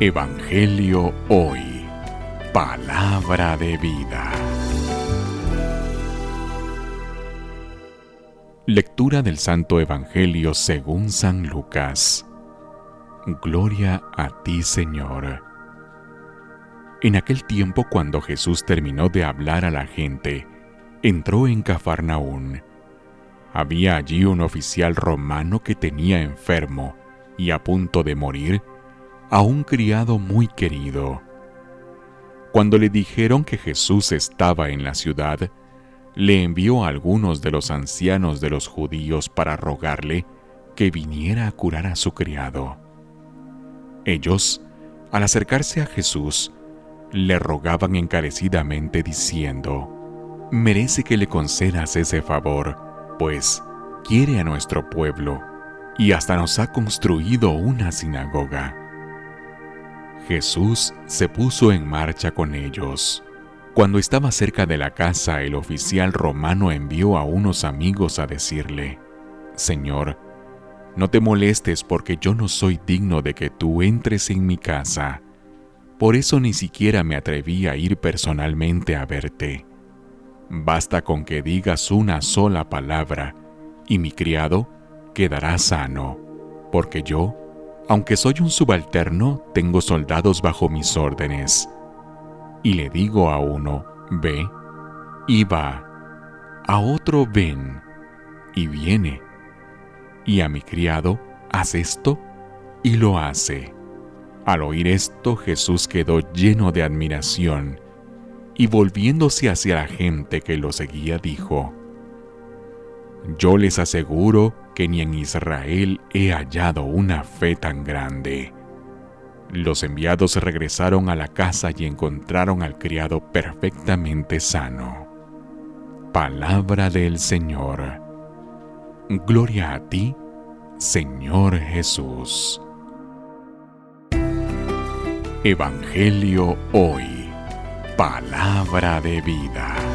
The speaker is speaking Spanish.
Evangelio Hoy. Palabra de vida. Lectura del Santo Evangelio según San Lucas. Gloria a ti, Señor. En aquel tiempo cuando Jesús terminó de hablar a la gente, entró en Cafarnaún. Había allí un oficial romano que tenía enfermo y a punto de morir a un criado muy querido. Cuando le dijeron que Jesús estaba en la ciudad, le envió a algunos de los ancianos de los judíos para rogarle que viniera a curar a su criado. Ellos, al acercarse a Jesús, le rogaban encarecidamente diciendo, merece que le concedas ese favor, pues quiere a nuestro pueblo y hasta nos ha construido una sinagoga. Jesús se puso en marcha con ellos. Cuando estaba cerca de la casa, el oficial romano envió a unos amigos a decirle, Señor, no te molestes porque yo no soy digno de que tú entres en mi casa. Por eso ni siquiera me atreví a ir personalmente a verte. Basta con que digas una sola palabra y mi criado quedará sano, porque yo aunque soy un subalterno, tengo soldados bajo mis órdenes. Y le digo a uno, ve, y va. A otro, ven, y viene. Y a mi criado, haz esto, y lo hace. Al oír esto, Jesús quedó lleno de admiración, y volviéndose hacia la gente que lo seguía, dijo, Yo les aseguro que ni en Israel he hallado una fe tan grande. Los enviados regresaron a la casa y encontraron al criado perfectamente sano. Palabra del Señor. Gloria a ti, Señor Jesús. Evangelio hoy. Palabra de vida.